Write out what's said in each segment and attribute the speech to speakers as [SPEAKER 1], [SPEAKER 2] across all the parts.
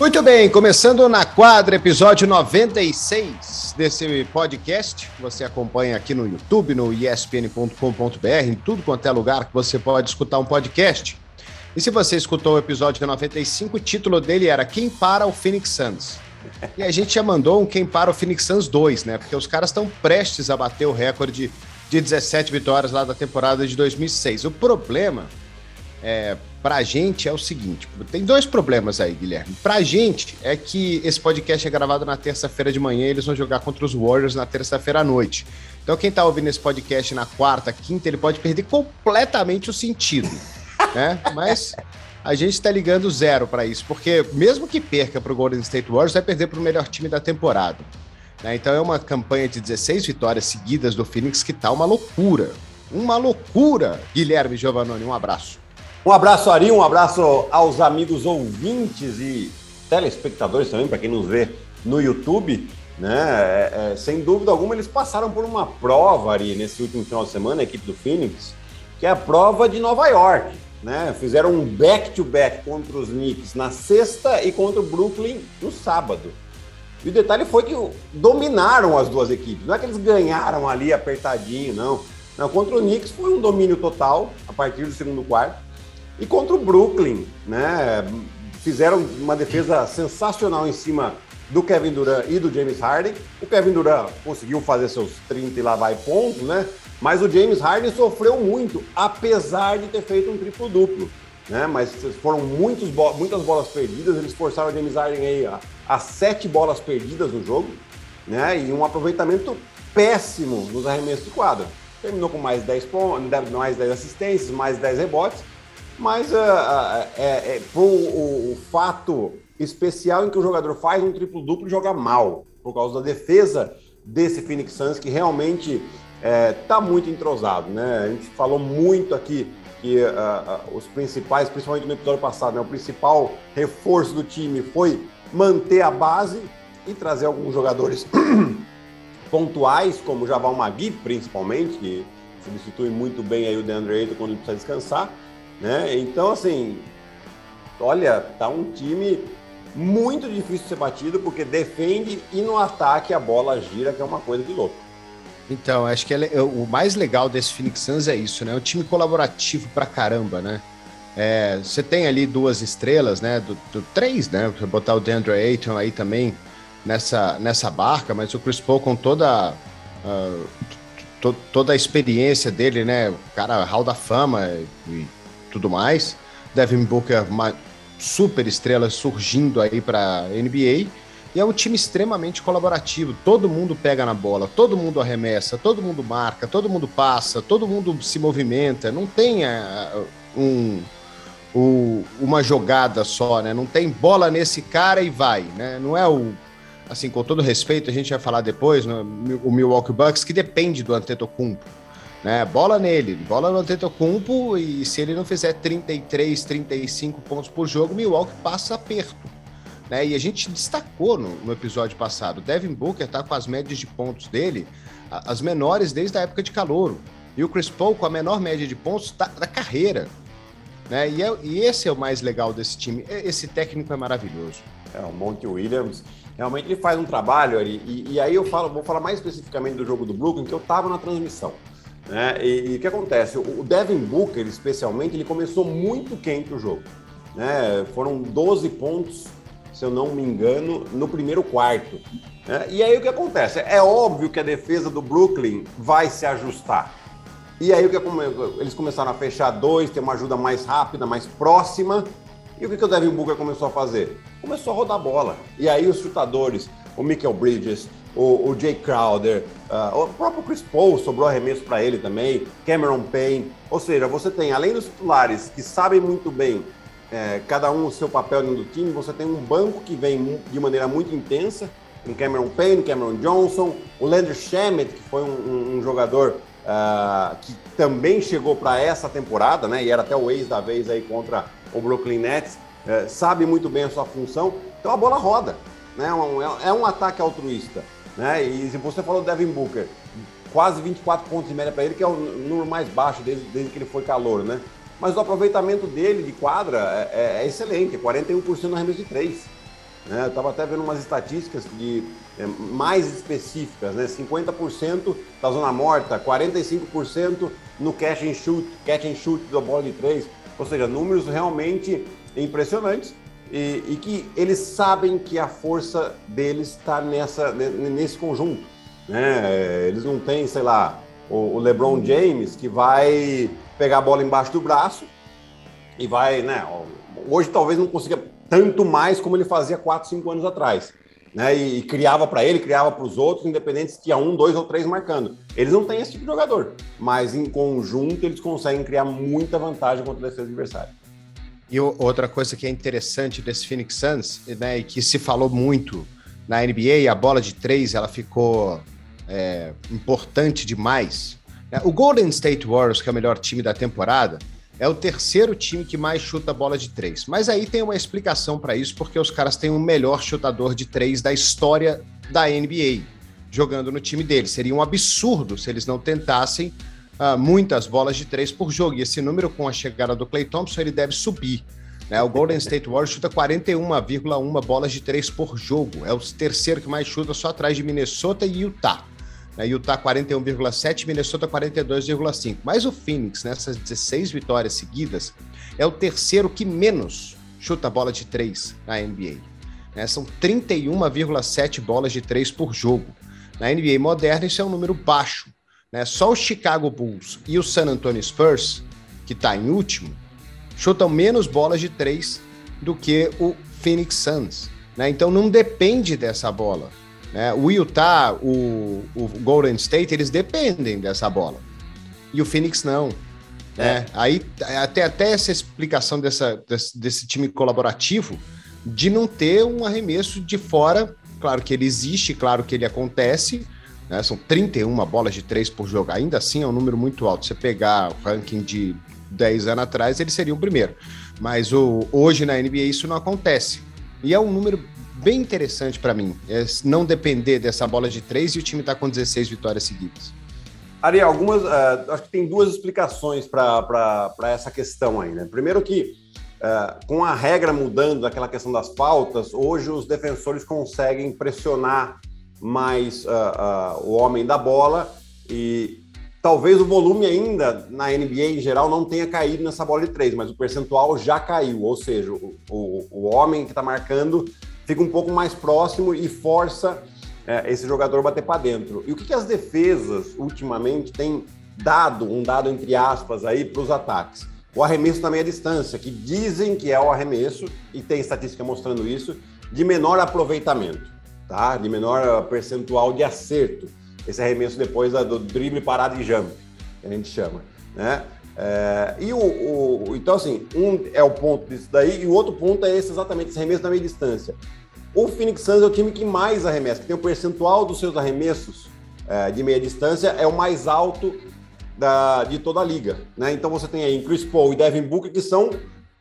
[SPEAKER 1] Muito bem, começando na quadra, episódio 96 desse podcast. Você acompanha aqui no YouTube, no espn.com.br, em tudo quanto é lugar que você pode escutar um podcast. E se você escutou o episódio 95, o título dele era Quem para o Phoenix Suns? E a gente já mandou um Quem para o Phoenix Suns 2, né? Porque os caras estão prestes a bater o recorde de 17 vitórias lá da temporada de 2006. O problema é, pra gente é o seguinte: tem dois problemas aí, Guilherme. Pra gente é que esse podcast é gravado na terça-feira de manhã e eles vão jogar contra os Warriors na terça-feira à noite. Então, quem tá ouvindo esse podcast na quarta, quinta, ele pode perder completamente o sentido. né? Mas a gente está ligando zero para isso, porque mesmo que perca para o Golden State Warriors, vai perder para o melhor time da temporada. Né? Então é uma campanha de 16 vitórias seguidas do Phoenix que tá uma loucura. Uma loucura. Guilherme Giovannoni, um abraço.
[SPEAKER 2] Um abraço, Ari, um abraço aos amigos ouvintes e telespectadores também, para quem nos vê no YouTube. Né? É, é, sem dúvida alguma, eles passaram por uma prova, Ari, nesse último final de semana, a equipe do Phoenix, que é a prova de Nova York. Né? Fizeram um back-to-back -back contra os Knicks na sexta e contra o Brooklyn no sábado. E o detalhe foi que dominaram as duas equipes. Não é que eles ganharam ali apertadinho, não. Não, contra o Knicks foi um domínio total a partir do segundo quarto. E contra o Brooklyn, né? Fizeram uma defesa sensacional em cima do Kevin Durant e do James Harden. O Kevin Durant conseguiu fazer seus 30 e lá vai pontos, né? Mas o James Harden sofreu muito, apesar de ter feito um triplo-duplo. Né? Mas foram muitos bo muitas bolas perdidas, eles forçaram o James Harden aí a, a sete bolas perdidas no jogo, né? E um aproveitamento péssimo nos arremessos de quadra. Terminou com mais 10 pontos, mais 10 assistências, mais 10 rebotes, mas uh, uh, é, é, foi o, o, fato especial em que o jogador faz um triplo-duplo e joga mal, por causa da defesa desse Phoenix Suns, que realmente está é, muito entrosado. Né? A gente falou muito aqui que uh, os principais, principalmente no episódio passado, né, o principal reforço do time foi manter a base e trazer alguns jogadores pontuais, como Javal Magui, principalmente, que substitui muito bem aí o DeAndre Ayton quando ele precisa descansar. Né? Então, assim, olha, tá um time muito difícil de ser batido, porque defende e no ataque a bola gira, que é uma coisa de louco.
[SPEAKER 1] Então, acho que é, o mais legal desse Phoenix Suns é isso, né? É um time colaborativo pra caramba, né? É, você tem ali duas estrelas, né? Do, do três, né? Pra botar o DeAndre Ayton aí também nessa, nessa barca, mas o Chris Paul com toda uh, to, toda a experiência dele, né? O cara hall da fama e tudo mais. Devin Booker, uma super estrela surgindo aí para NBA. E é um time extremamente colaborativo. Todo mundo pega na bola, todo mundo arremessa, todo mundo marca, todo mundo passa, todo mundo se movimenta. Não tem uh, um, um, uma jogada só, né? Não tem bola nesse cara e vai, né? Não é o assim, com todo respeito, a gente vai falar depois, né? o Milwaukee Bucks, que depende do Antetokounmpo. Né? Bola nele, bola no Antetokounmpo e se ele não fizer 33, 35 pontos por jogo, Milwaukee passa aperto. Né? E a gente destacou no, no episódio passado, Devin Booker está com as médias de pontos dele, as menores desde a época de calouro. E o Chris Paul com a menor média de pontos da, da carreira. Né? E, é, e esse é o mais legal desse time. Esse técnico é maravilhoso.
[SPEAKER 2] É, o Monte Williams, realmente ele faz um trabalho ali. E, e aí eu falo, vou falar mais especificamente do jogo do Brooklyn, que eu estava na transmissão. Né? E, o que acontece? O Devin Booker, especialmente, ele começou muito quente o jogo. Né? Foram 12 pontos, se eu não me engano, no primeiro quarto. Né? E aí o que acontece? É óbvio que a defesa do Brooklyn vai se ajustar. E aí o que eles começaram a fechar dois, ter uma ajuda mais rápida, mais próxima. E o que, que o Devin Booker começou a fazer? Começou a rodar a bola. E aí os chutadores, o Michael Bridges, o, o Jay Crowder, uh, o próprio Chris Paul sobrou arremesso para ele também, Cameron Payne. Ou seja, você tem, além dos titulares que sabem muito bem é, cada um o seu papel dentro do time, você tem um banco que vem de maneira muito intensa, com Cameron Payne, Cameron Johnson, o Landry Shamet, que foi um, um, jogador uh, que também chegou para essa temporada, né, e era até o ex da vez aí contra o Brooklyn Nets, uh, sabe muito bem a sua função, então a bola roda, né, um, é um ataque altruísta. Né? E você falou do Devin Booker, quase 24 pontos de média para ele, que é o número mais baixo desde, desde que ele foi calor, né? Mas o aproveitamento dele de quadra é, é, é excelente, 41% no arremesso de 3. Né? Eu estava até vendo umas estatísticas de, é, mais específicas, né? 50% da zona morta, 45% no catch and shoot, catch and shoot da bola de três. Ou seja, números realmente impressionantes e, e que eles sabem que a força deles está nesse conjunto. Né? Eles não têm, sei lá, o, o LeBron James que vai pegar a bola embaixo do braço e vai, né? Hoje talvez não consiga tanto mais como ele fazia 4, 5 anos atrás. Né? E, e criava para ele, criava para os outros, independente se tinha um, dois ou três marcando. Eles não têm esse tipo de jogador, mas em conjunto eles conseguem criar muita vantagem contra a defesa adversária.
[SPEAKER 1] E outra coisa que é interessante desse Phoenix Suns, né, e que se falou muito na NBA, a bola de três ela ficou é, importante demais. Né? O Golden State Warriors, que é o melhor time da temporada, é o terceiro time que mais chuta bola de três. Mas aí tem uma explicação para isso, porque os caras têm o melhor chutador de três da história da NBA jogando no time deles. Seria um absurdo se eles não tentassem uh, muitas bolas de três por jogo. E esse número, com a chegada do Clay Thompson, ele deve subir. Né? O Golden State Warriors chuta 41,1 bolas de três por jogo. É o terceiro que mais chuta, só atrás de Minnesota e Utah. Né? Utah 41,7, Minnesota 42,5. Mas o Phoenix, nessas 16 vitórias seguidas, é o terceiro que menos chuta bola de três na NBA. Né? São 31,7 bolas de três por jogo. Na NBA moderna, isso é um número baixo. Né? Só o Chicago Bulls e o San Antonio Spurs, que está em último, chutam menos bolas de três do que o Phoenix Suns. Né? Então não depende dessa bola. Né? O Utah, o, o Golden State, eles dependem dessa bola. E o Phoenix não. Né? É. Aí até, até essa explicação dessa, desse, desse, time colaborativo de não ter um arremesso de fora. Claro que ele existe, claro que ele acontece. Né? São 31 bolas de três por jogo. Ainda assim é um número muito alto. Se você pegar o ranking de 10 anos atrás, ele seria o primeiro. Mas o, hoje na NBA isso não acontece. E é um número bem interessante para mim. É não depender dessa bola de três e o time está com 16 vitórias seguidas.
[SPEAKER 2] Ari, algumas. Uh, acho que tem duas explicações para essa questão aí, né? Primeiro que. Uh, com a regra mudando daquela questão das faltas, hoje os defensores conseguem pressionar mais uh, o homem da bola e talvez o volume ainda na NBA em geral não tenha caído nessa bola de três, mas o percentual já caiu, ou seja, o, o, homem que está marcando fica um pouco mais próximo e força é, esse jogador bater para dentro. E o que, que as defesas ultimamente têm dado, um dado entre aspas aí para os ataques? O arremesso na meia distância, que dizem que é o arremesso, e tem estatística mostrando isso, de menor aproveitamento, tá? De menor percentual de acerto. Esse arremesso depois do drible parado e jump, que a gente chama, né? É, e o, o, então, assim, um é o ponto disso daí, e o outro ponto é esse, exatamente esse arremesso na meia distância. O Phoenix Suns é o time que mais arremessa, que tem o percentual dos seus arremessos é, de meia distância é o mais alto da, de toda a liga. Né? Então você tem aí Chris Paul e Devin Booker, que são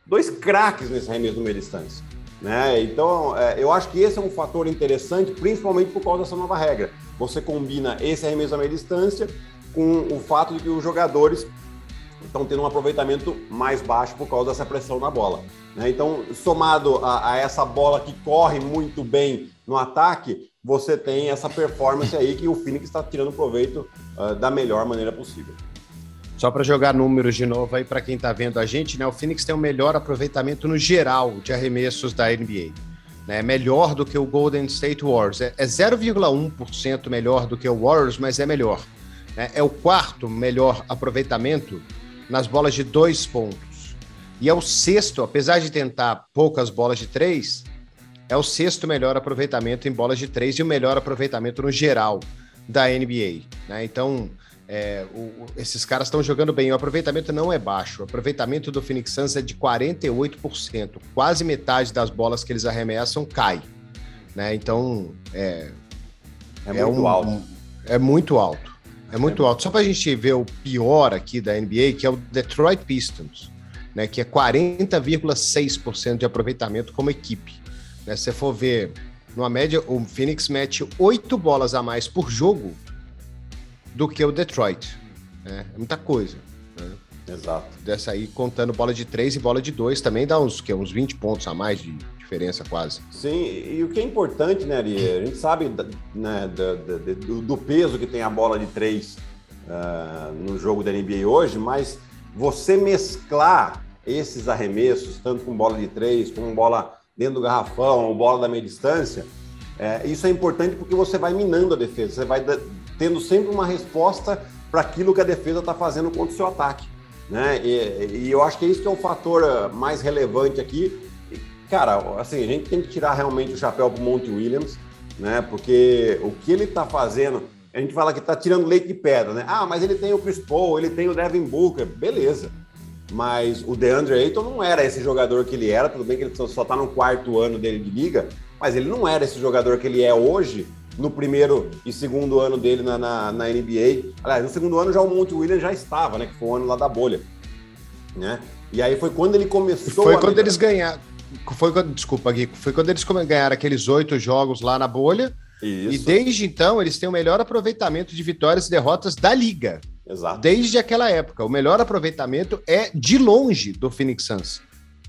[SPEAKER 2] dois craques nesse arremesso de meia distância. Né? Então, é, eu acho que esse é um fator interessante, principalmente por causa dessa nova regra. Você combina esse arremesso a meia distância com o fato de que os jogadores estão tendo um aproveitamento mais baixo por causa dessa pressão na bola. Né? Então, somado a, a, essa bola que corre muito bem no ataque, você tem essa performance aí que o Phoenix está tirando proveito uh, da melhor maneira possível.
[SPEAKER 1] Só para jogar números de novo aí para quem está vendo a gente, né? O Phoenix tem o melhor aproveitamento no geral de arremessos da NBA. Né? Melhor do que o Golden State Warriors. É, é 0,1% melhor do que o Warriors, mas é melhor. Né? É o quarto melhor aproveitamento nas bolas de dois pontos. E é o sexto, apesar de tentar poucas bolas de três, é o sexto melhor aproveitamento em bolas de três e o melhor aproveitamento no geral da NBA. Né? Então, é, o, esses caras estão jogando bem. O aproveitamento não é baixo. O aproveitamento do Phoenix Suns é de 48%. Quase metade das bolas que eles arremessam cai. Né? Então, é,
[SPEAKER 2] é, é muito um, alto.
[SPEAKER 1] É muito alto. É muito alto. Só para a gente ver o pior aqui da NBA, que é o Detroit Pistons, né, que é 40,6% de aproveitamento como equipe. Né, se você for ver, numa média, o Phoenix mete oito bolas a mais por jogo do que o Detroit. Né? É muita coisa. Né?
[SPEAKER 2] Exato.
[SPEAKER 1] Dessa aí, contando bola de três e bola de dois, também dá uns, que, uns 20 pontos a mais de, de diferença quase.
[SPEAKER 2] Sim, e o que é importante, né, Ari? A gente sabe né, do, do, do, peso que tem a bola de três uh, no jogo da NBA hoje, mas você mesclar esses arremessos, tanto com bola de três, com bola dentro do garrafão, ou bola da meia distância, é, isso é importante porque você vai minando a defesa, você vai tendo sempre uma resposta para aquilo que a defesa está fazendo contra o seu ataque. Né? E, e, eu acho que isso que é o fator ah, mais relevante aqui. Cara, assim, a gente tem que tirar realmente o chapéu para o Monte Williams, né? Porque o que ele está fazendo, a gente fala que está tirando leite de pedra, né? Ah, mas ele tem o Chris Paul, ele tem o Devin Booker, beleza. Mas o DeAndre Ayton não era esse jogador que ele era, tudo bem que ele só está no quarto ano dele de liga, mas ele não era esse jogador que ele é hoje no primeiro e segundo ano dele na, na, na, NBA. Aliás, no segundo ano já o Monte Williams já estava, né? Que foi o ano lá da bolha. Né? E aí foi quando ele começou.
[SPEAKER 1] Foi quando eles ganharam. Foi quando, desculpa, Gui, foi quando eles ganharam aqueles oito jogos lá na bolha. Isso. E desde então eles têm o melhor aproveitamento de vitórias e derrotas da liga.
[SPEAKER 2] Exato.
[SPEAKER 1] Desde aquela época. O melhor aproveitamento é de longe do Phoenix Suns.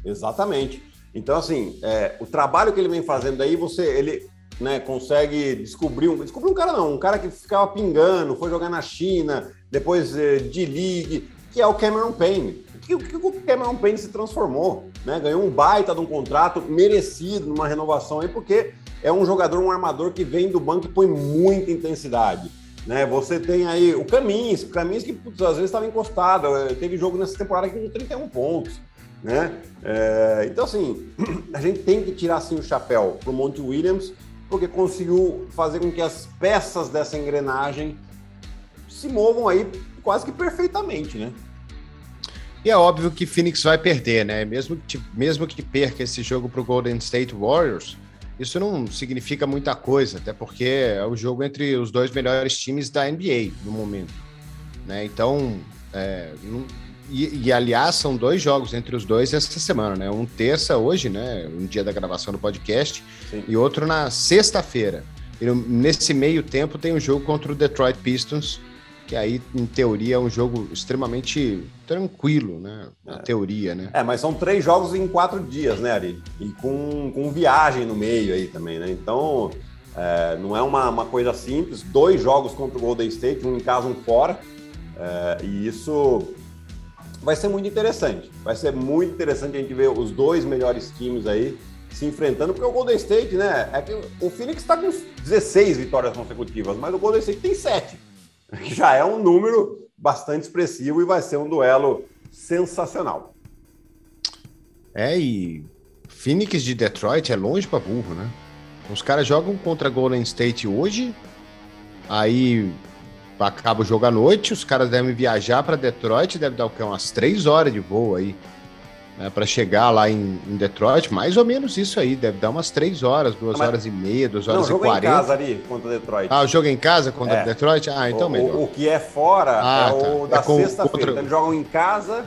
[SPEAKER 2] Exatamente. Então, assim, é, o trabalho que ele vem fazendo aí, você, ele né, consegue descobrir um. Descobrir um cara não, um cara que ficava pingando, foi jogar na China, depois é, de league, que é o Cameron Payne. Que, que o Cameron Payne se transformou, né? Ganhou um baita de um contrato merecido numa renovação aí, porque é um jogador, um armador que vem do banco e põe muita intensidade. Né? Você tem aí o Camins, o que putz, às vezes estava encostado, é, teve jogo nessa temporada que com 31 pontos. Né? É, então, assim, a gente tem que tirar assim, o chapéu para o Monte Williams, porque conseguiu fazer com que as peças dessa engrenagem se movam aí quase que perfeitamente, né?
[SPEAKER 1] E é óbvio que Phoenix vai perder, né? Mesmo que, mesmo que perca esse jogo para o Golden State Warriors, isso não significa muita coisa, até porque é o jogo entre os dois melhores times da NBA no momento. Né? Então, é, não, e, e, aliás, são dois jogos entre os dois essa semana, né? Um terça hoje, né? Um dia da gravação do podcast, Sim. e outro na sexta-feira. E nesse meio tempo tem um jogo contra o Detroit Pistons, que aí, em teoria, é um jogo extremamente tranquilo, né? Na é. teoria, né?
[SPEAKER 2] É, mas são três jogos em quatro dias, né, Ari? E com, com viagem no meio aí também, né? Então, é, não é uma, uma coisa simples. Dois jogos contra o Golden State, um em casa, um fora. É, e isso vai ser muito interessante. Vai ser muito interessante a gente ver os dois melhores times aí se enfrentando, porque o Golden State, né? É que o Phoenix está com 16 vitórias consecutivas, mas o Golden State tem 7 que já é um número bastante expressivo e vai ser um duelo sensacional.
[SPEAKER 1] É, e Phoenix de Detroit é longe para burro, né? Os caras jogam contra Golden State hoje, aí acaba o jogo à noite, os caras devem viajar para Detroit, deve dar o quê? Umas três horas de voo aí né, para chegar lá em, em, Detroit, mais ou menos isso aí, deve dar umas três horas, duas Mas... horas e meia, duas horas Não, e quarenta.
[SPEAKER 2] Jogo em casa ali contra Detroit.
[SPEAKER 1] Ah, o jogo em casa contra é. Detroit? Ah, então
[SPEAKER 2] o,
[SPEAKER 1] melhor.
[SPEAKER 2] O, o, que é fora ah, é o tá. da é sexta-feira. Contra... Então, eles jogam em casa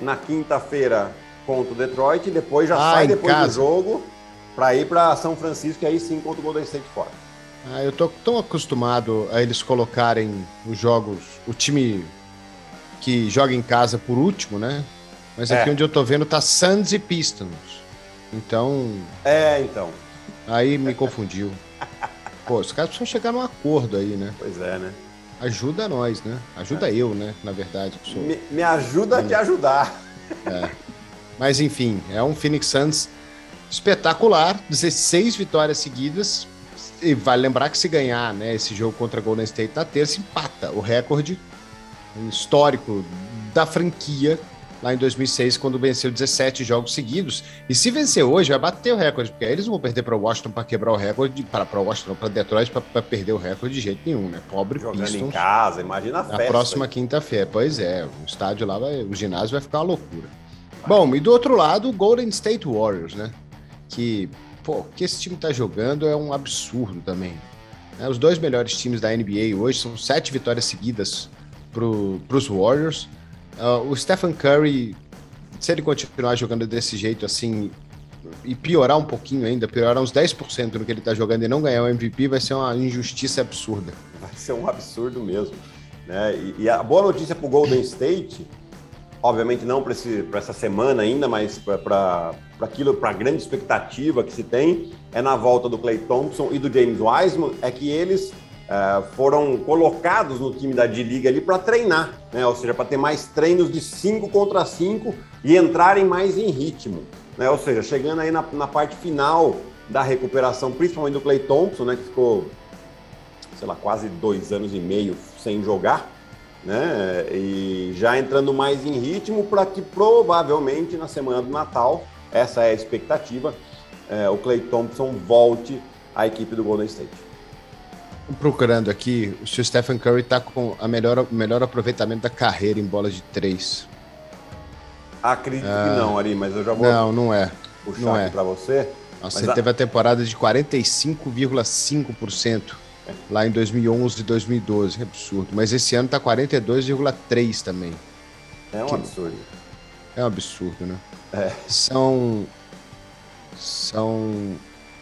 [SPEAKER 2] na quinta-feira contra o Detroit e depois já ah, sai depois casa. do jogo para ir para São Francisco e aí sim contra o Golden State fora.
[SPEAKER 1] Ah, eu tô tão acostumado a eles colocarem os jogos, o time que joga em casa por último, né? Mas aqui é. onde eu tô vendo tá Suns e Pistons. Então.
[SPEAKER 2] É, então.
[SPEAKER 1] Aí me confundiu. Pô, os caras precisam chegar num acordo aí, né?
[SPEAKER 2] Pois é, né?
[SPEAKER 1] Ajuda nós, né? Ajuda é. eu, né? Na verdade.
[SPEAKER 2] Sou... Me, me, ajuda a te ajudar.
[SPEAKER 1] É. Mas enfim, é um Phoenix Suns espetacular. 16 vitórias seguidas. E vale lembrar que se ganhar né, esse jogo contra Golden State na terça, empata o recorde histórico da franquia lá em 2006, quando venceu 17 jogos seguidos. E se vencer hoje, vai bater o recorde, porque aí eles vão perder para o Washington para quebrar o recorde, para Washington, para Detroit, para perder o recorde de jeito nenhum, né? Pobre
[SPEAKER 2] Jogando Pistons, em casa, imagina a festa.
[SPEAKER 1] Na próxima quinta-feira, pois é, o estádio lá, vai, o ginásio vai ficar uma loucura. Bom, e do outro lado, o Golden State Warriors, né? Que, pô, o que esse time tá jogando é um absurdo também. É, os dois melhores times da NBA hoje são sete vitórias seguidas para os Warriors. Uh, o Stephen Curry, se ele continuar jogando desse jeito assim e piorar um pouquinho ainda, piorar uns 10% no que ele está jogando e não ganhar o MVP, vai ser uma injustiça absurda.
[SPEAKER 2] Vai ser um absurdo mesmo. Né? E, e a boa notícia para o Golden State, obviamente não para essa semana ainda, mas para aquilo, para a grande expectativa que se tem, é na volta do Clay Thompson e do James Wiseman, é que eles uh, foram colocados no time da D-League ali para treinar, né? ou seja, para ter mais treinos de 5 contra 5 e entrarem mais em ritmo. Né? Ou seja, chegando aí na, na parte final da recuperação, principalmente do Clay Thompson, né, que ficou, sei lá, quase dois anos e meio sem jogar, né? E já entrando mais em ritmo para que provavelmente na semana do Natal, essa é a expectativa, é, o Clay Thompson volte à equipe do Golden State.
[SPEAKER 1] Procurando aqui, o Stephen Curry está com a melhor, o melhor aproveitamento da carreira em bola de três.
[SPEAKER 2] Acredito ah, que não, Ari, mas eu já vou.
[SPEAKER 1] Não, não é.
[SPEAKER 2] Puxar
[SPEAKER 1] não
[SPEAKER 2] é. para você.
[SPEAKER 1] Nossa, ele a... teve a temporada de 45,5% lá em 2011 e 2012, é absurdo. Mas esse ano tá 42,3 também.
[SPEAKER 2] É um que... absurdo.
[SPEAKER 1] É um absurdo, né?
[SPEAKER 2] É.
[SPEAKER 1] São são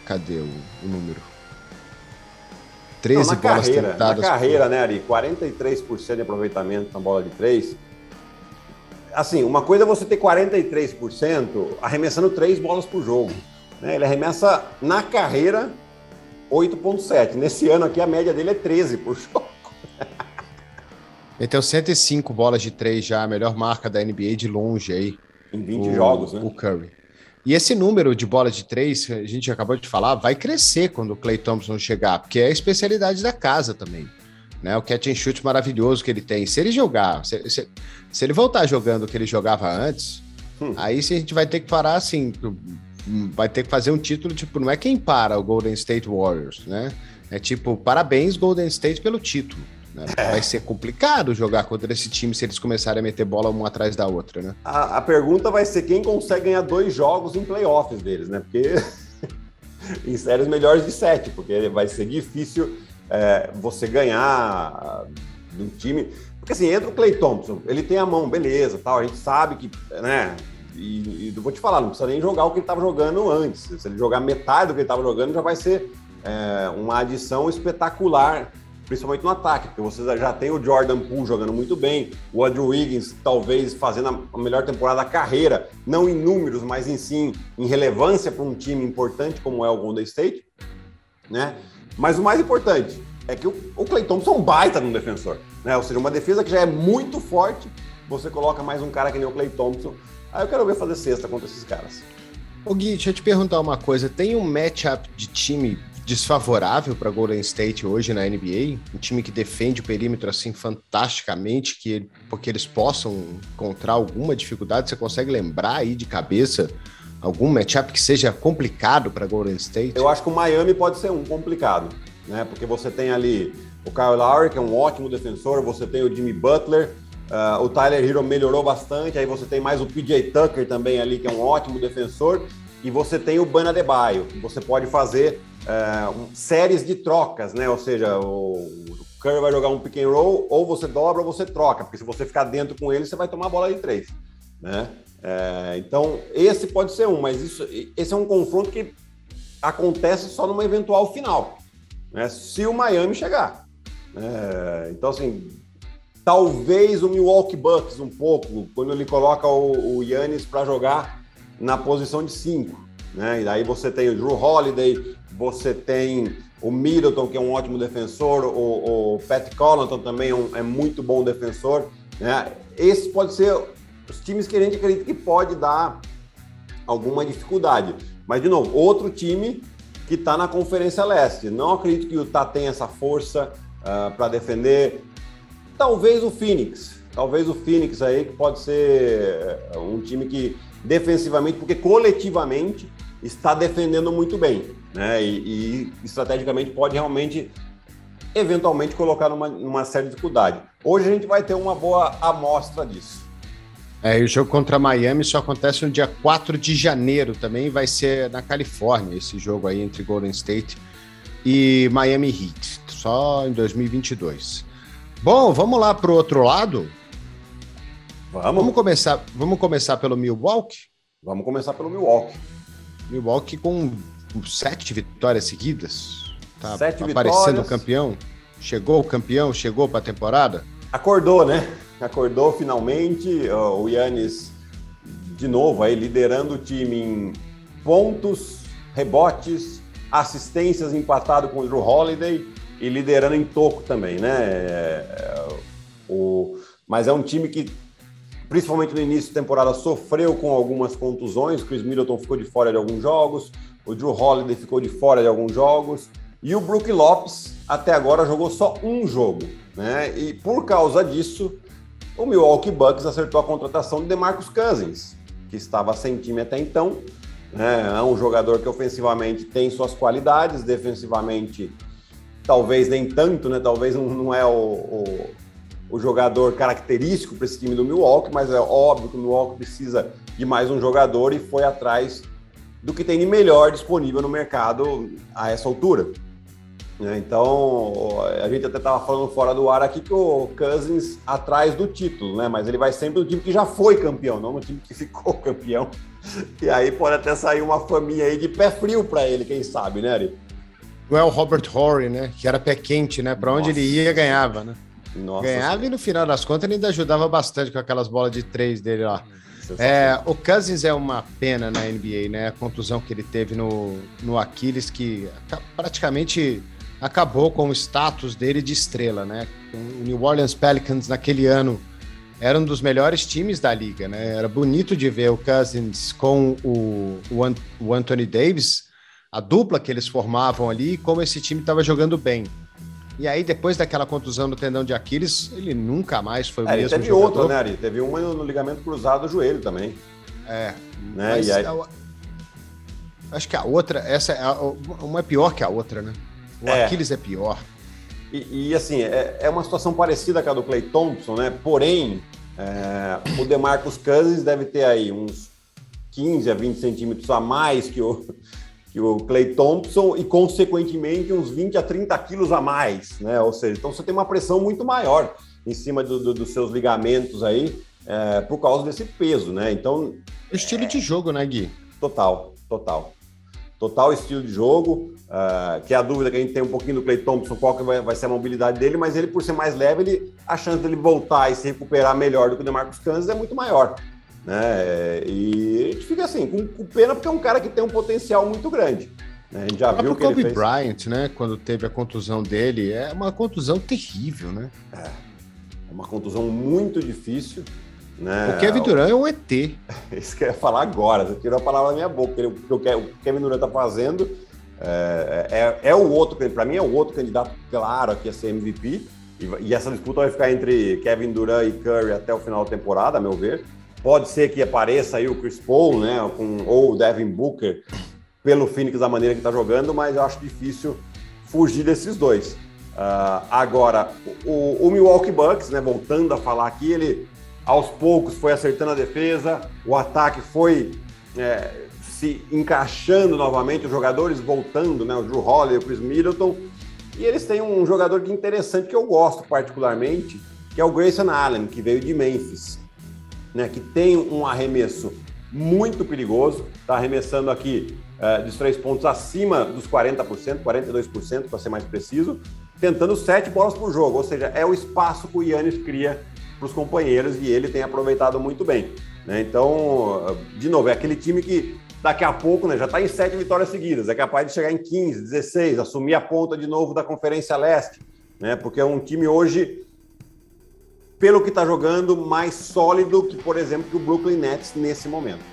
[SPEAKER 1] cadê o, o número? 13 Não, na bolas
[SPEAKER 2] carreira,
[SPEAKER 1] tentadas.
[SPEAKER 2] Na carreira, por... né, Ari? 43% de aproveitamento na bola de 3. Assim, uma coisa é você ter 43% arremessando três bolas por jogo. Né? Ele arremessa na carreira 8,7. Nesse ano aqui a média dele é 13 por jogo.
[SPEAKER 1] Meteu 105 bolas de 3 já, a melhor marca da NBA de longe aí.
[SPEAKER 2] Em 20 o, jogos, né?
[SPEAKER 1] O Curry. E esse número de bolas de 3, a gente acabou de falar, vai crescer quando o Clay Thompson chegar, porque é a especialidade da casa também. Né? O catch and shoot maravilhoso que ele tem. Se ele jogar, se, se, se ele voltar jogando o que ele jogava antes, hum. aí a gente vai ter que parar assim, vai ter que fazer um título, tipo, não é quem para o Golden State Warriors, né? É tipo, parabéns, Golden State, pelo título. Né? É. Vai ser complicado jogar contra esse time se eles começarem a meter bola uma atrás da outra, né?
[SPEAKER 2] A, a pergunta vai ser quem consegue ganhar dois jogos em playoffs deles, né? Porque em séries melhores de sete, porque vai ser difícil é, você ganhar de um time. Porque assim, entra o Clay Thompson, ele tem a mão, beleza, tal, a gente sabe que, né? E, e vou te falar, não precisa nem jogar o que ele estava jogando antes. Se ele jogar metade do que ele estava jogando, já vai ser é, uma adição espetacular, principalmente no ataque, porque você já tem o Jordan Poole jogando muito bem, o Andrew Wiggins talvez fazendo a melhor temporada da carreira, não em números, mas em sim em relevância para um time importante como é o Golden State, né? Mas o mais importante é que o, o Clay Thompson é um baita no defensor, né? Ou seja, uma defesa que já é muito forte, você coloca mais um cara que nem o Clay Thompson, Aí eu quero ver fazer sexta contra esses caras.
[SPEAKER 1] Ô Gui, deixa eu te perguntar uma coisa. Tem um matchup de time desfavorável para Golden State hoje na NBA? Um time que defende o perímetro assim fantasticamente, que porque eles possam encontrar alguma dificuldade? Você consegue lembrar aí de cabeça algum matchup que seja complicado para Golden State?
[SPEAKER 2] Eu acho que o Miami pode ser um complicado, né? Porque você tem ali o Kyle Lowry, que é um ótimo defensor, você tem o Jimmy Butler, Uh, o Tyler Hero melhorou bastante, aí você tem mais o PJ Tucker também ali, que é um ótimo defensor, e você tem o Bana Debaio, você pode fazer uh, um, séries de trocas, né? Ou seja, o, o Curry vai jogar um pick and roll, ou você dobra ou você troca, porque se você ficar dentro com ele, você vai tomar a bola de três, né? Uh, então, esse pode ser um, mas isso, esse é um confronto que acontece só numa eventual final, né? Se o Miami chegar. É, então, assim, Talvez o Milwaukee Bucks um pouco, quando ele coloca o, Yannis para jogar na posição de 5. Né? E aí você tem o Drew Holiday, você tem o Middleton, que é um ótimo defensor, o, o Pat Connaughton também é, um, é, muito bom defensor. Né? Esse pode ser os times que a gente acredita que pode dar alguma dificuldade. Mas, de novo, outro time que está na Conferência Leste. Não acredito que o Utah tenha essa força uh, para defender. Talvez o Phoenix. Talvez o Phoenix aí, que pode ser eh, um time que defensivamente, porque coletivamente está defendendo muito bem, né? E, e estrategicamente pode realmente, eventualmente, colocar numa, numa séria dificuldade. Hoje a gente vai ter uma boa amostra disso.
[SPEAKER 1] É, o jogo contra Miami só acontece no dia 4 de janeiro também, vai ser na Califórnia esse jogo aí entre Golden State e Miami Heat, só em 2022. Bom, vamos lá para o outro lado?
[SPEAKER 2] Vamos.
[SPEAKER 1] Vamos começar, vamos começar pelo Milwaukee?
[SPEAKER 2] Vamos começar pelo Milwaukee.
[SPEAKER 1] Milwaukee com sete vitórias seguidas. Tá
[SPEAKER 2] sete
[SPEAKER 1] aparecendo
[SPEAKER 2] vitórias.
[SPEAKER 1] campeão. Chegou o campeão, chegou para a temporada?
[SPEAKER 2] Acordou, né? acordou finalmente. O Yannis, de novo, aí liderando o time em pontos, rebotes, assistências, empatado com o Drew Holiday e liderando em toco também, né? É, é, o, mas é um time que, principalmente no início da temporada, sofreu com algumas contusões. Chris Middleton ficou de fora de alguns jogos, o Drew Holiday ficou de fora de alguns jogos. E o Brook Lopes, até agora, jogou só um jogo. Né? E por causa disso, o Milwaukee Bucks acertou a contratação de DeMarcus Cousins, que estava sem time até então. Né? É um jogador que ofensivamente tem suas qualidades, defensivamente talvez nem tanto, né? Talvez não, não é o, o, o, jogador característico para esse time do Milwaukee, mas é óbvio que o Milwaukee precisa de mais um jogador e foi atrás do que tem de melhor disponível no mercado a essa altura. Né? Então, a gente até estava falando fora do ar aqui que o Cousins atrás do título, né? Mas ele vai sempre do time que já foi campeão, não no time que ficou campeão. E aí pode até sair uma família aí de pé frio para ele, quem sabe, né, Ari?
[SPEAKER 1] Não é o Robert Horry, né? Que era pé quente, né? Para onde ele ia, ganhava, né? Nossa, ganhava sim. e no final das contas ele ainda ajudava bastante com aquelas bolas de três dele lá. É, o Cousins é uma pena na NBA, né? A contusão que ele teve no, no Aquiles, que praticamente acabou com o status dele de estrela, né? O New Orleans Pelicans naquele ano era um dos melhores times da liga, né? Era bonito de ver o Cousins com o, o Anthony Davis a dupla que eles formavam ali e como esse time estava jogando bem. E aí, depois daquela contusão no tendão de Aquiles, ele nunca mais foi o é, mesmo
[SPEAKER 2] teve
[SPEAKER 1] jogador.
[SPEAKER 2] outra, né, Ari? Teve uma no ligamento cruzado do joelho também.
[SPEAKER 1] É. Né? E aí... Acho que a outra, essa é uma é pior que a outra, né? O é. Aquiles é pior.
[SPEAKER 2] E, e assim, é, é, uma situação parecida com a do Clay Thompson, né? Porém, é, o DeMarcus Cousins deve ter aí uns 15 a 20 centímetros a mais que o, que o Clay Thompson e, consequentemente, uns 20 a 30 quilos a mais, né? Ou seja, então você tem uma pressão muito maior em cima do, do, dos seus ligamentos aí é, por causa desse peso, né? Então.
[SPEAKER 1] Estilo é... de jogo, né, Gui?
[SPEAKER 2] Total, total. Total estilo de jogo, uh, que é a dúvida que a gente tem um pouquinho do Clay Thompson, qual que vai, vai, ser a mobilidade dele, mas ele, por ser mais leve, ele, a chance dele voltar e se recuperar melhor do que o DeMarcus Cousins é muito maior. Né? E a gente fica assim, com, com pena porque é um cara que tem um potencial muito grande. Né? A gente já viu que
[SPEAKER 1] Kobe
[SPEAKER 2] ele
[SPEAKER 1] fez... Bryant, né? Quando teve a contusão dele, é uma contusão terrível, né?
[SPEAKER 2] É, é uma contusão muito difícil. Né?
[SPEAKER 1] O Kevin Durant é um ET.
[SPEAKER 2] Isso que eu ia falar agora, você tirou a palavra da minha boca. O que o Kevin Durant está fazendo é, é, é, o outro, para mim é o outro candidato claro aqui a ser MVP. E, e, essa disputa vai ficar entre Kevin Durant e Curry até o final da temporada, a meu ver. Pode ser que apareça aí o Chris Paul, né, com, ou o Devin Booker, pelo Phoenix da maneira que está jogando, mas eu acho difícil fugir desses dois. Uh, agora, o, o, Milwaukee Bucks, né, voltando a falar aqui, ele aos poucos foi acertando a defesa, o ataque foi é, se encaixando novamente, os jogadores voltando, né, o Drew Holiday, o Chris Middleton, e eles têm um jogador é interessante que eu gosto particularmente, que é o Grayson Allen, que veio de Memphis né, que tem um arremesso muito perigoso, está arremessando aqui uh, dos três pontos acima dos 40%, 42% para ser mais preciso, tentando sete bolas por jogo, ou seja, é o espaço que o Yannis cria para os companheiros e ele tem aproveitado muito bem. Né? Então, de novo, é aquele time que daqui a pouco né, já está em sete vitórias seguidas, é capaz de chegar em 15, 16, assumir a ponta de novo da Conferência Leste, né? porque é um time hoje pelo que está jogando, mais sólido que, por exemplo, que o Brooklyn Nets nesse momento.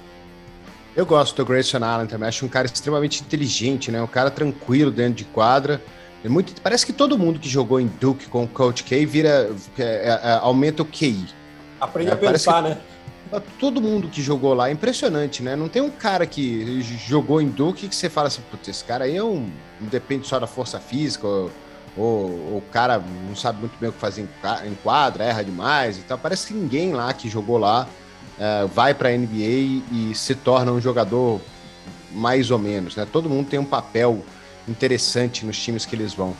[SPEAKER 1] Eu gosto do Grayson Allen também, acho um cara extremamente inteligente, né? Um cara tranquilo dentro de quadra. É muito, parece que todo mundo que jogou em Duke com o Coach K vira é, é, é, aumenta o QI.
[SPEAKER 2] Aprende é, a pensar, né?
[SPEAKER 1] Todo mundo que jogou lá é impressionante, né? Não tem um cara que jogou em Duke que você fala assim, putz, esse cara aí é um. Não depende só da força física, ou, ou, o cara não sabe muito bem o que fazer em quadra, erra demais e tal. Parece que ninguém lá que jogou lá uh, vai para a NBA e se torna um jogador mais ou menos, né? Todo mundo tem um papel interessante nos times que eles vão.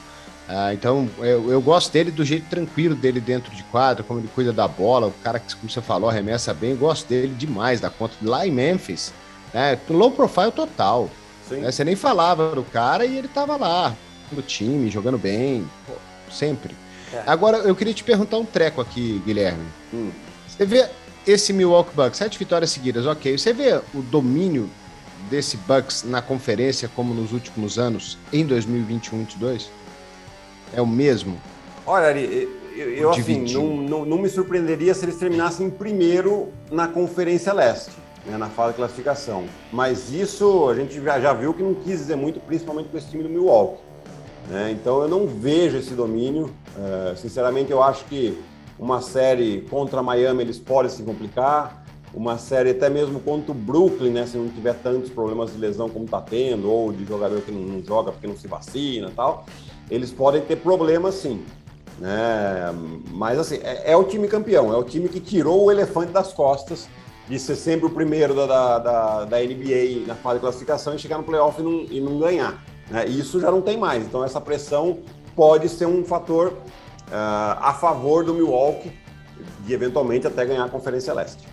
[SPEAKER 1] Uh, então, eu, eu, gosto dele do jeito tranquilo dele dentro de quadra, como ele cuida da bola, o cara que, como você falou, arremessa bem. Eu gosto dele demais da conta. Lá em Memphis, né? Low profile total. Né? Você nem falava do cara e ele tava lá, do time, jogando bem, pô, sempre. É. Agora, eu queria te perguntar um treco aqui, Guilherme. Hum. Você vê esse Milwaukee Bucks, sete vitórias seguidas, ok. Você vê o domínio desse Bucks na conferência como nos últimos anos, em 2021-22? É o mesmo?
[SPEAKER 2] Olha, Ari, eu, eu assim, não, não, não, me surpreenderia se eles terminassem primeiro na Conferência Leste, né, na fase de classificação. Mas isso a gente já, já viu que não quis dizer muito, principalmente com esse time do Milwaukee. Né? Então eu não vejo esse domínio. Uh, sinceramente, eu acho que uma série contra Miami eles podem se complicar. Uma série até mesmo contra o Brooklyn, né? Se não tiver tantos problemas de lesão como está tendo, ou de jogador que não, não joga porque não se vacina tal, eles podem ter problemas sim. Né? Mas assim, é, é, o time campeão, é o time que tirou o elefante das costas de ser sempre o primeiro da, da, da, da NBA na fase de classificação e chegar no playoff e não, e não ganhar. Né? Isso já não tem mais. Então essa pressão pode ser um fator uh, a favor do Milwaukee de eventualmente até ganhar a Conferência Leste.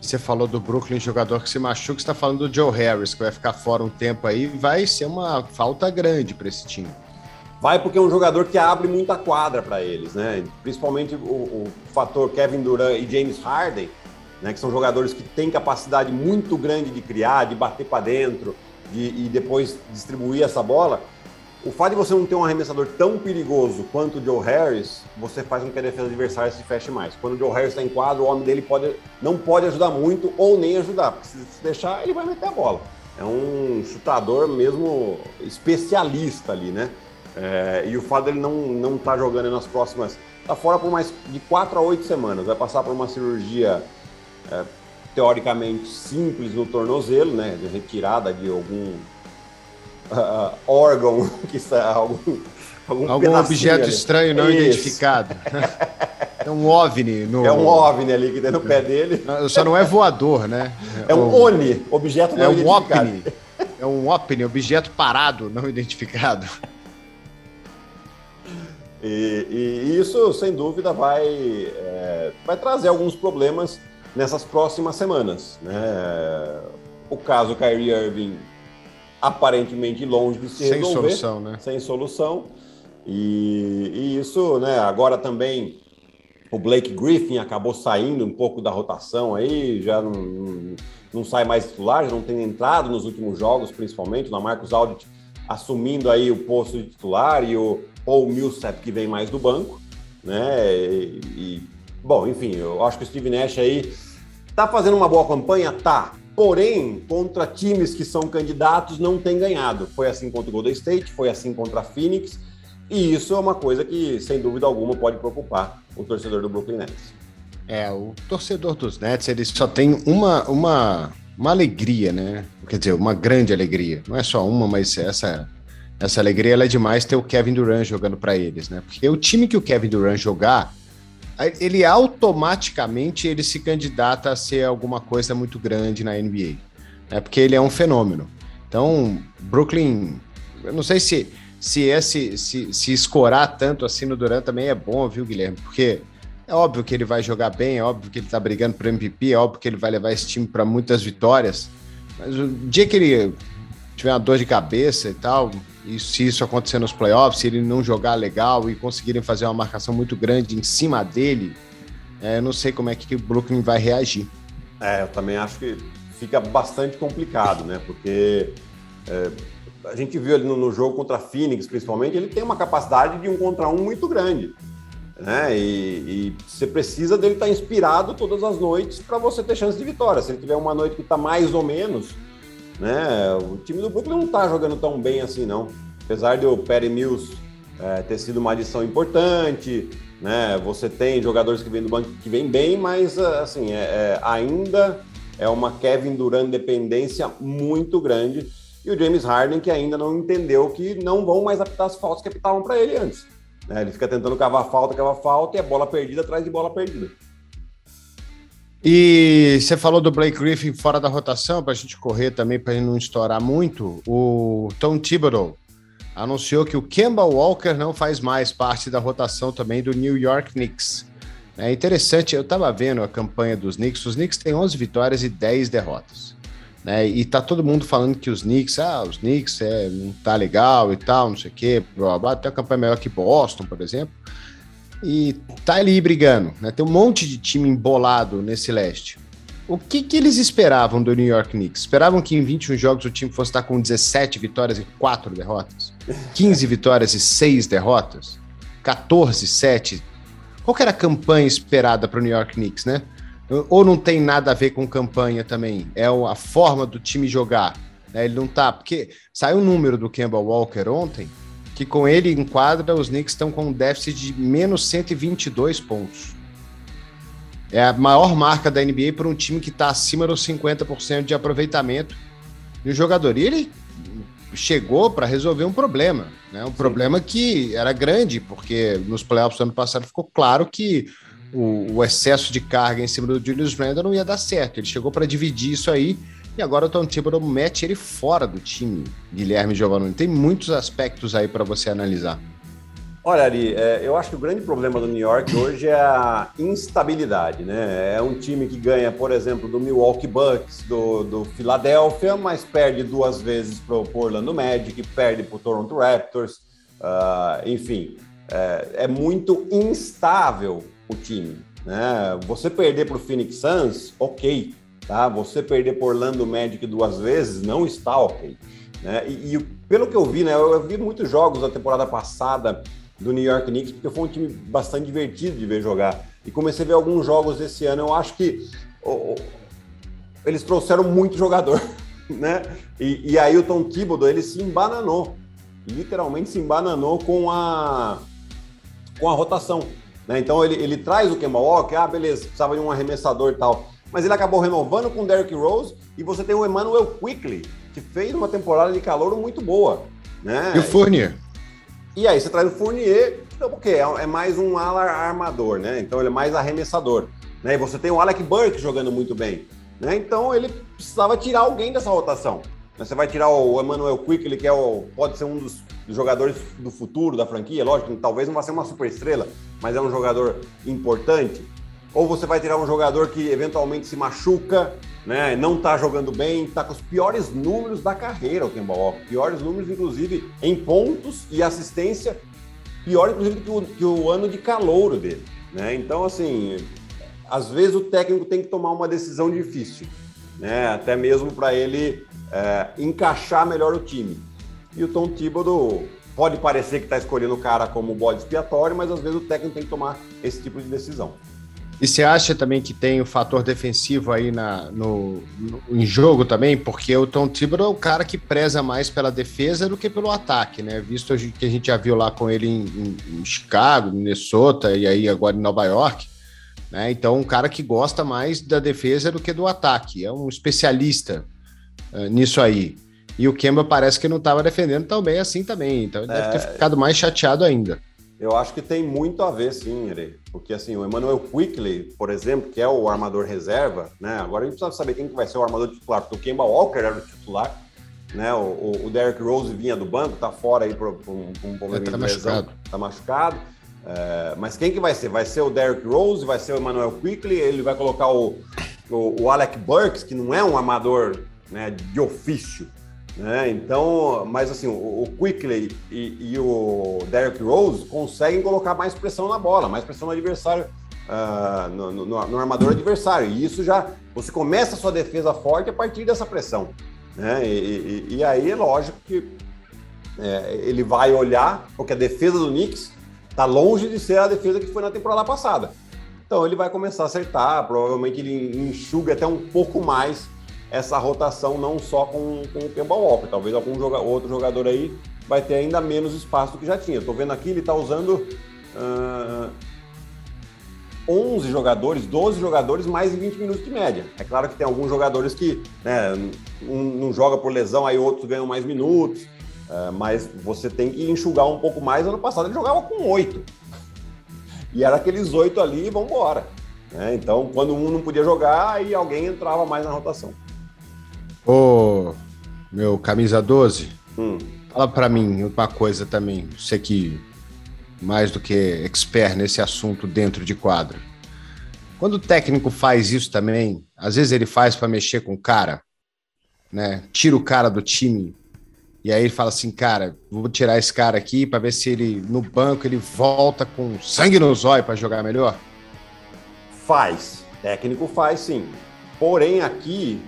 [SPEAKER 1] Você falou do Brooklyn, jogador que se machuca, você está falando do Joe Harris, que vai ficar fora um tempo aí, vai ser uma falta grande para esse time.
[SPEAKER 2] Vai porque é um jogador que abre muita quadra para eles, né? Principalmente o, o, fator Kevin Durant e James Harden, né? Que são jogadores que têm capacidade muito grande de criar, de bater para dentro, de, e depois distribuir essa bola. O fato de você não ter um arremessador tão perigoso quanto o Joe Harris, você faz com que a defesa adversária se feche mais. Quando o Joe Harris está em quadro, o homem dele pode, não pode ajudar muito ou nem ajudar, porque se deixar, ele vai meter a bola. É um chutador mesmo especialista ali, né? É, e o fato dele não não estar tá jogando nas próximas. Está fora por mais de 4 a 8 semanas. Vai passar por uma cirurgia é, teoricamente simples no tornozelo, né? De retirada de algum uh, órgão, que está algum.
[SPEAKER 1] Algum, algum objeto ali. estranho não Isso. identificado. É um OVNI. No...
[SPEAKER 2] É um OVNI ali que tem no pé dele.
[SPEAKER 1] Só não é voador, né?
[SPEAKER 2] É um o... ONI, objeto não
[SPEAKER 1] é um identificado. OPNI. É um OPNI, objeto parado não identificado.
[SPEAKER 2] E, e, isso, sem dúvida, vai, é, vai trazer alguns problemas nessas próximas semanas. Né? O caso Kyrie Irving aparentemente longe de se
[SPEAKER 1] sem
[SPEAKER 2] resolver.
[SPEAKER 1] Sem solução, né?
[SPEAKER 2] Sem solução. E, e, isso, né? Agora também o Blake Griffin acabou saindo um pouco da rotação aí, já não, não, não sai mais titular, já não tem entrado nos últimos jogos, principalmente, na Marcos Aldit assumindo aí o posto de titular e o o Millsap, que vem mais do banco, né? E, e, bom, enfim, eu acho que o Steve Nash aí tá fazendo uma boa campanha, tá. Porém, contra times que são candidatos, não tem ganhado. Foi assim contra o Golden State, foi assim contra a Phoenix, e isso é uma coisa que, sem dúvida alguma, pode preocupar o torcedor do Brooklyn Nets.
[SPEAKER 1] É, o torcedor dos Nets, ele só tem uma, uma, uma alegria, né? Quer dizer, uma grande alegria. Não é só uma, mas essa essa alegria é demais ter o Kevin Durant jogando para eles, né? Porque o time que o Kevin Durant jogar, ele automaticamente ele se candidata a ser alguma coisa muito grande na NBA, né? Porque ele é um fenômeno. Então, Brooklyn, eu não sei se se esse se, se escorar tanto assim no Durant também é bom, viu, Guilherme? Porque é óbvio que ele vai jogar bem, é óbvio que ele tá brigando pro MVP, é óbvio que ele vai levar esse time para muitas vitórias. Mas o dia que ele tiver uma dor de cabeça e tal, e se isso acontecer nos playoffs, se ele não jogar legal e conseguirem fazer uma marcação muito grande em cima dele, é, eu não sei como é que o Brooklyn vai reagir.
[SPEAKER 2] É, eu também acho que fica bastante complicado, né? Porque é, a gente viu ali no, no, jogo contra a Phoenix, principalmente, ele tem uma capacidade de um contra um muito grande. Né? E, e você precisa dele estar inspirado todas as noites para você ter chance de vitória. Se ele tiver uma noite que está mais ou menos, né? O time do Brooklyn não está jogando tão bem assim, não. Apesar de o Perry Mills é, ter sido uma adição importante, né? Você tem jogadores que vêm do banco que vêm bem, mas assim é, é, ainda é uma Kevin Durant dependência muito grande e o James Harden que ainda não entendeu que não vão mais apitar as faltas que apitavam para ele antes. Né? Ele fica tentando cavar falta, cavar falta e é bola perdida atrás de bola perdida.
[SPEAKER 1] E você falou do Blake Griffin fora da rotação, para a gente correr também, para ele não estourar muito. O Tom Thibodeau anunciou que o Kemba Walker não faz mais parte da rotação também do New York Knicks. É interessante, eu estava vendo a campanha dos Knicks, os Knicks têm 11 vitórias e 10 derrotas. Né? E tá todo mundo falando que os Knicks, ah, os Knicks é, não tá legal e tal, não sei o quê, blá, blá, blá. tem uma campanha melhor que Boston, por exemplo. E tá ali brigando, né? Tem um monte de time embolado nesse leste. O que, que eles esperavam do New York Knicks? Esperavam que em 21 jogos o time fosse estar com 17 vitórias e 4 derrotas? 15 vitórias e 6 derrotas? 14, 7? Qual era a campanha esperada para o New York Knicks, né? Ou não tem nada a ver com campanha também? É a forma do time jogar. Né? Ele não tá. Porque saiu um número do Kemba Walker ontem que com ele em quadra os Knicks estão com um déficit de menos 122 pontos. É a maior marca da NBA para um time que está acima dos 50% de aproveitamento de um jogador. E ele chegou para resolver um problema, né? Um Sim. problema que era grande, porque nos playoffs do ano passado ficou claro que o, o excesso de carga em cima do Julius Randle não ia dar certo. Ele chegou para dividir isso aí e agora o Tom Thibodeau mete ele fora do time, Guilherme Giovanni. Tem muitos aspectos aí para você analisar.
[SPEAKER 2] Olha, Ari, é, eu acho que o grande problema do New York hoje é a instabilidade, né? É um time que ganha, por exemplo, do Milwaukee Bucks, do, do Philadelphia, mas perde duas vezes para o Orlando Magic, perde para o Toronto Raptors, uh, enfim, é, é, muito instável o time, né? Você perder para o Phoenix Suns, ok, tá? Você perder por Orlando Magic duas vezes não está ok. Né? E, e, pelo que eu vi, né, eu, eu vi muitos jogos da temporada passada do New York Knicks, porque foi um time bastante divertido de ver jogar. E comecei a ver alguns jogos esse ano. Eu acho que oh, oh, eles trouxeram muito jogador, né? E, e aí o Tom Thibodeau, ele se embananou. Literalmente se embananou com a, com a rotação. Né? Então ele, ele traz o Kemba Walker, ah, beleza, precisava de um arremessador e tal mas ele acabou renovando com o Derrick Rose e você tem o Emmanuel Quickly, que fez uma temporada de calor muito boa. Né?
[SPEAKER 1] E o Fournier.
[SPEAKER 2] E aí você traz o Fournier, então, porque é, mais um ala armador, né? Então ele é mais arremessador. Né? E você tem o Alec Burke jogando muito bem. Né? Então ele precisava tirar alguém dessa rotação. Né? Você vai tirar o Emmanuel Quickly, que é o, pode ser um dos, dos jogadores do futuro da franquia, lógico, talvez não vá ser uma super estrela, mas é um jogador importante ou você vai tirar um jogador que eventualmente se machuca, né, não está jogando bem, está com os piores números da carreira, o Kemba. Piores números, inclusive, em pontos e assistência, pior, inclusive, que o, que o ano de calouro dele. Né? Então, assim, às vezes o técnico tem que tomar uma decisão difícil, né? até mesmo para ele é, encaixar melhor o time. E o Tom Thibodeau pode parecer que está escolhendo o cara como bode expiatório, mas às vezes o técnico tem que tomar esse tipo de decisão.
[SPEAKER 1] E você acha também que tem o fator defensivo aí na, no, no, em jogo também? Porque o Tom Thibodeau é o cara que preza mais pela defesa do que pelo ataque, né? Visto que a gente já viu lá com ele em, em, em Chicago, Minnesota e aí agora em Nova York. Né? Então, um cara que gosta mais da defesa do que do ataque. É um especialista uh, nisso aí. E o Kemba parece que não estava defendendo tão bem assim também. Então, ele é... deve ter é. ficado mais chateado ainda.
[SPEAKER 2] Eu acho que tem muito a ver, sim, Ere. Porque, assim, o Emmanuel Quickly, por exemplo, que é o armador reserva, né? Agora a gente precisa saber quem que vai ser o armador titular, porque o Kemba Walker era o titular, né? O, o Derrick Rose vinha do banco, tá fora aí por, por, por um problema tá de lesão. Machucado. Tá machucado. É, mas quem que vai ser? Vai ser o Derrick Rose, vai ser o Emmanuel Quickly, ele vai colocar o, o, o Alec Burks, que não é um armador né, de ofício, né? Então, mas assim, o, o Quickly e, e, o Derrick Rose conseguem colocar mais pressão na bola, mais pressão no adversário, uh, no, no, no, armador adversário. E isso já, você começa a sua defesa forte a partir dessa pressão. Né? E, e, e aí é lógico que é, ele vai olhar, porque a defesa do Knicks está longe de ser a defesa que foi na temporada passada. Então ele vai começar a acertar, provavelmente ele enxuga até um pouco mais essa rotação não só com, com o Kemba Walker, talvez algum joga, outro jogador aí vai ter ainda menos espaço do que já tinha. Estou vendo aqui, ele está usando uh, 11 jogadores, 12 jogadores, mais de 20 minutos de média. É claro que tem alguns jogadores que né, um não joga por lesão, aí outros ganham mais minutos, uh, mas você tem que enxugar um pouco mais. Ano passado ele jogava com 8. E era aqueles 8 ali e vamos embora. Né? Então, quando um não podia jogar, aí alguém entrava mais na rotação.
[SPEAKER 1] Ô, meu camisa 12, hum. fala para mim uma coisa também. Você que mais do que expert nesse assunto dentro de quadro. Quando o técnico faz isso também, às vezes ele faz para mexer com o cara, né? Tira o cara do time E aí ele fala assim, cara, vou tirar esse cara aqui para ver se ele no banco ele volta com sangue no zóio para jogar melhor?
[SPEAKER 2] Faz. Técnico faz sim. Porém, aqui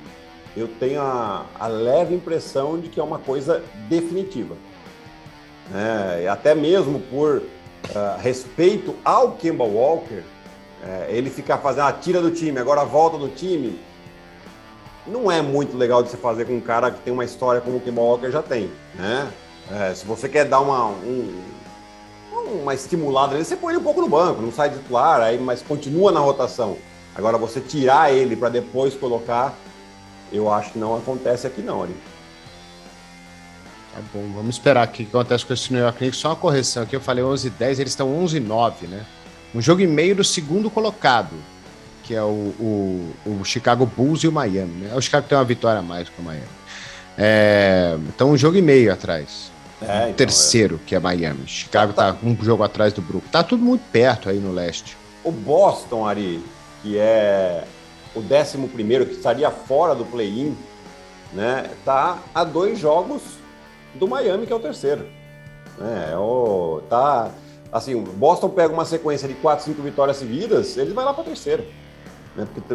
[SPEAKER 2] eu tenho a, a leve impressão de que é uma coisa definitiva. É, até mesmo por uh, respeito ao Kemba Walker, é, ele ficar fazendo a ah, tira do time, agora volta do time, não é muito legal de se fazer com um cara que tem uma história como o Kemba Walker já tem, né? É, se você quer dar uma, um, uma estimulada você põe ele um pouco no banco, não sai de titular, aí, mas continua na rotação. Agora, você tirar ele para depois colocar, eu acho que não acontece aqui não, ali.
[SPEAKER 1] Tá bom, vamos esperar o que acontece com esse New York Knicks. Só uma correção aqui, eu falei 11 10, eles estão 11 9, né? Um jogo e meio do segundo colocado que é o, o, o, Chicago Bulls e o Miami. Né? O Chicago tem uma vitória a mais que o Miami. É, então, um jogo e meio atrás. É, então, terceiro, é. que é Miami. Chicago tá, tá, um jogo atrás do Brooklyn. Tá tudo muito perto aí no leste.
[SPEAKER 2] O Boston, Ari, que é o décimo primeiro, que estaria fora do play-in, né, tá a dois jogos do Miami, que é o terceiro. É, o, tá, assim, o Boston pega uma sequência de quatro, cinco vitórias seguidas, ele vai lá para terceiro. Né? Porque,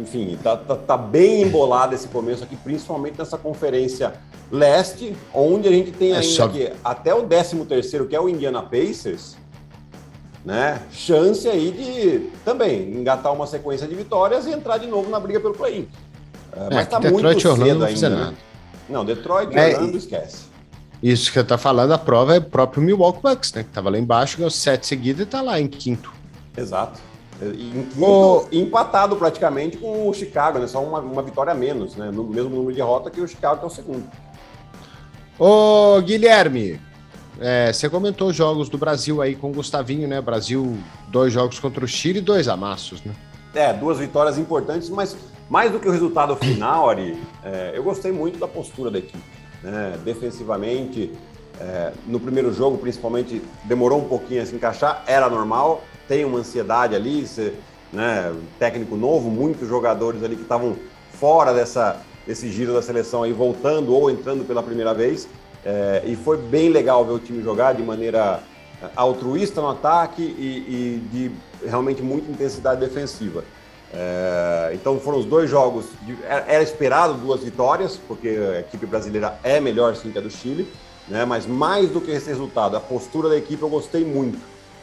[SPEAKER 2] enfim, tá, tá, tá, bem embolado esse começo aqui, principalmente nessa conferência leste, onde a gente tem é ainda só... aqui, até o 13 terceiro, que é o Indiana Pacers, né? Chance aí de também engatar uma sequência de vitórias e entrar de novo na briga pelo play-in. É, mas é, tá Detroit muito cedo Orlando ainda. Não, né? não, Detroit e é, Orlando esquece.
[SPEAKER 1] Isso que você tá falando, a prova é o próprio Milwaukee Bucks, né? Que tava lá embaixo, ganhou sete seguidas e tá lá em quinto.
[SPEAKER 2] Exato. Em quinto, empatado praticamente com o Chicago, né? Só uma, uma vitória a menos, né? No mesmo número de derrota que o Chicago, que é o segundo.
[SPEAKER 1] Ô, Guilherme, é, você comentou os jogos do Brasil aí com o Gustavinho, né? Brasil, dois jogos contra o Chile e dois amassos, né?
[SPEAKER 2] É, duas vitórias importantes, mas mais do que o resultado final, Ari, é, eu gostei muito da postura da equipe. Né? Defensivamente, é, no primeiro jogo, principalmente, demorou um pouquinho a se encaixar, era normal tem uma ansiedade ali, você, né, técnico novo, muitos jogadores ali que estavam fora dessa, desse giro da seleção aí, voltando ou entrando pela primeira vez. É, e foi bem legal ver o time jogar de maneira é, altruísta no ataque e, e de realmente muita intensidade defensiva. É, então foram os dois jogos, de, era esperado duas vitórias, porque a equipe brasileira é melhor sim que a do Chile, né, mas mais do que esse resultado, a postura da equipe eu gostei muito.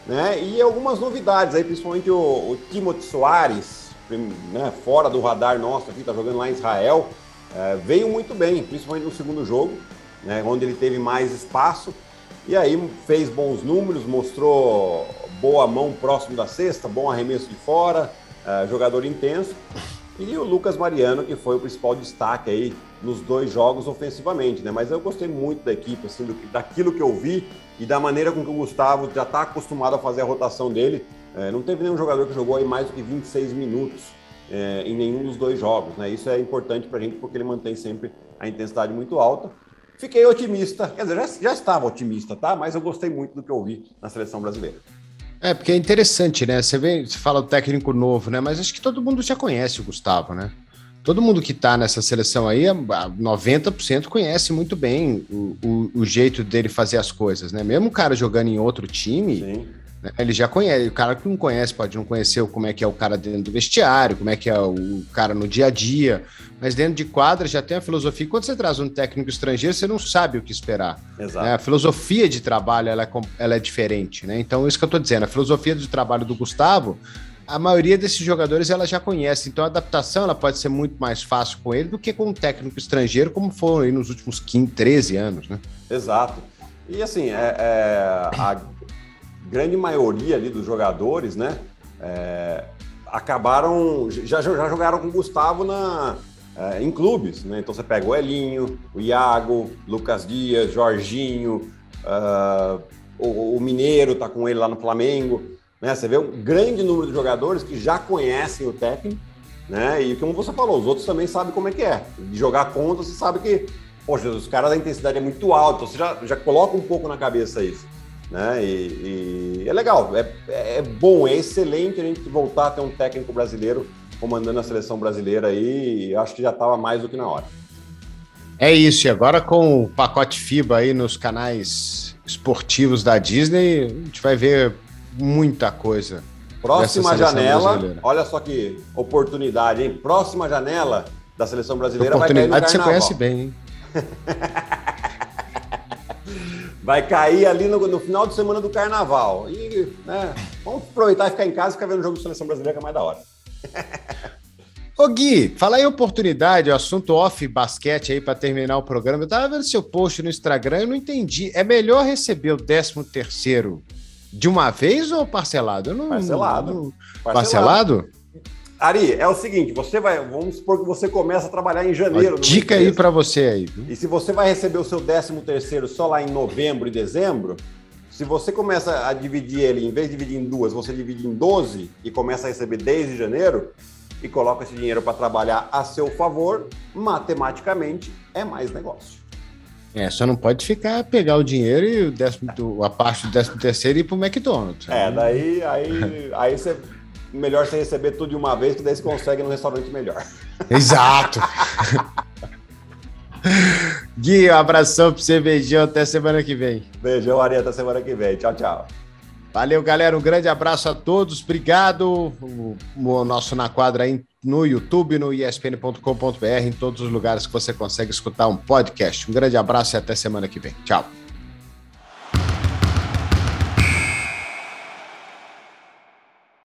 [SPEAKER 2] Né? E algumas novidades aí, principalmente o, o Timothy Soares, né, fora do radar nosso aqui, tá jogando lá em Israel, é, veio muito bem, principalmente no segundo jogo, né, onde ele teve mais espaço. E aí fez bons números, mostrou boa mão próximo da cesta, bom arremesso de fora, é, jogador intenso. E o Lucas Mariano, que foi o principal destaque aí nos dois jogos ofensivamente, né? Mas eu gostei muito da equipe, assim, do, daquilo que eu vi e da maneira com que o Gustavo já está acostumado a fazer a rotação dele. É, não teve nenhum jogador que jogou aí mais do que 26 minutos é, em nenhum dos dois jogos, né? Isso é importante para a gente porque ele mantém sempre a intensidade muito alta. Fiquei otimista, quer dizer, já, já estava otimista, tá? Mas eu gostei muito do que eu vi na seleção brasileira.
[SPEAKER 1] É, porque é interessante, né? Você vê, você fala do técnico novo, né? Mas acho que todo mundo já conhece o Gustavo, né? Todo mundo que está nessa seleção aí, 90% conhece muito bem o, o, o, jeito dele fazer as coisas, né? Mesmo o cara jogando em outro time, Sim. Né, ele já conhece. O cara que não conhece pode não conhecer como é que é o cara dentro do vestiário, como é que é o cara no dia a dia, mas dentro de quadra já tem a filosofia. Quando você traz um técnico estrangeiro, você não sabe o que esperar. Exato. Né? A filosofia de trabalho ela é, ela é diferente, né? Então, isso que eu estou dizendo, a filosofia de trabalho do Gustavo a maioria desses jogadores ela já conhece, então a adaptação ela pode ser muito mais fácil com ele do que com um técnico estrangeiro, como foram aí nos últimos 15, 13 anos, né?
[SPEAKER 2] Exato. E assim, é, é a grande maioria ali dos jogadores, né, é, acabaram, já, já jogaram com o Gustavo na, é, em clubes, né? Então você pega o Elinho, o Iago, Lucas Dias, Jorginho, uh, o, o Mineiro tá com ele lá no Flamengo. Né? Você vê um grande número de jogadores que já conhecem o técnico, né? E como você falou, os outros também sabem como é que é. De jogar contra, você sabe que, poxa, os caras da intensidade é muito alta, então você já, já coloca um pouco na cabeça isso. Né? E, e é legal, é, é bom, é excelente a gente voltar a ter um técnico brasileiro comandando a seleção brasileira aí, e acho que já estava mais do que na hora.
[SPEAKER 1] É isso, e agora com o pacote FIBA aí nos canais esportivos da Disney, a gente vai ver muita coisa.
[SPEAKER 2] Próxima janela, brasileira. olha só que oportunidade, hein? Próxima janela da seleção brasileira vai cair no carnaval.
[SPEAKER 1] você conhece bem, hein?
[SPEAKER 2] vai cair ali no, no, final de semana do carnaval. E, né, vamos aproveitar e ficar em casa e ficar vendo o jogo da seleção brasileira que é mais da hora.
[SPEAKER 1] Ô Gui, fala aí oportunidade, o assunto off basquete aí para terminar o programa. Eu tava vendo seu post no Instagram, eu não entendi. É melhor receber o 13 terceiro de uma vez ou parcelado?
[SPEAKER 2] Não, parcelado. Não...
[SPEAKER 1] parcelado. Parcelado?
[SPEAKER 2] Ari, é o seguinte, você vai, vamos supor que você começa a trabalhar em janeiro.
[SPEAKER 1] dica aí para você aí. Viu?
[SPEAKER 2] E se você vai receber o seu 13 terceiro só lá em novembro e dezembro, se você começa a dividir ele, em vez de dividir em duas, você divide em 12 e começa a receber desde janeiro, e coloca esse dinheiro para trabalhar a seu favor, matematicamente é mais negócio.
[SPEAKER 1] É, só não pode ficar pegar o dinheiro e o décimo, a parte do décimo terceiro e ir pro McDonald's.
[SPEAKER 2] É, daí aí, aí você melhor você receber tudo de uma vez, que daí você consegue no restaurante melhor.
[SPEAKER 1] Exato. Gui, um abração pra você, beijão, até semana que vem.
[SPEAKER 2] Beijão, Ari, até semana que vem. Tchau, tchau.
[SPEAKER 1] Valeu, galera. Um grande abraço a todos. Obrigado. O, o nosso Na Quadra aí no YouTube, no espn.com.br, em todos os lugares que você consegue escutar um podcast. Um grande abraço e até semana que vem. Tchau.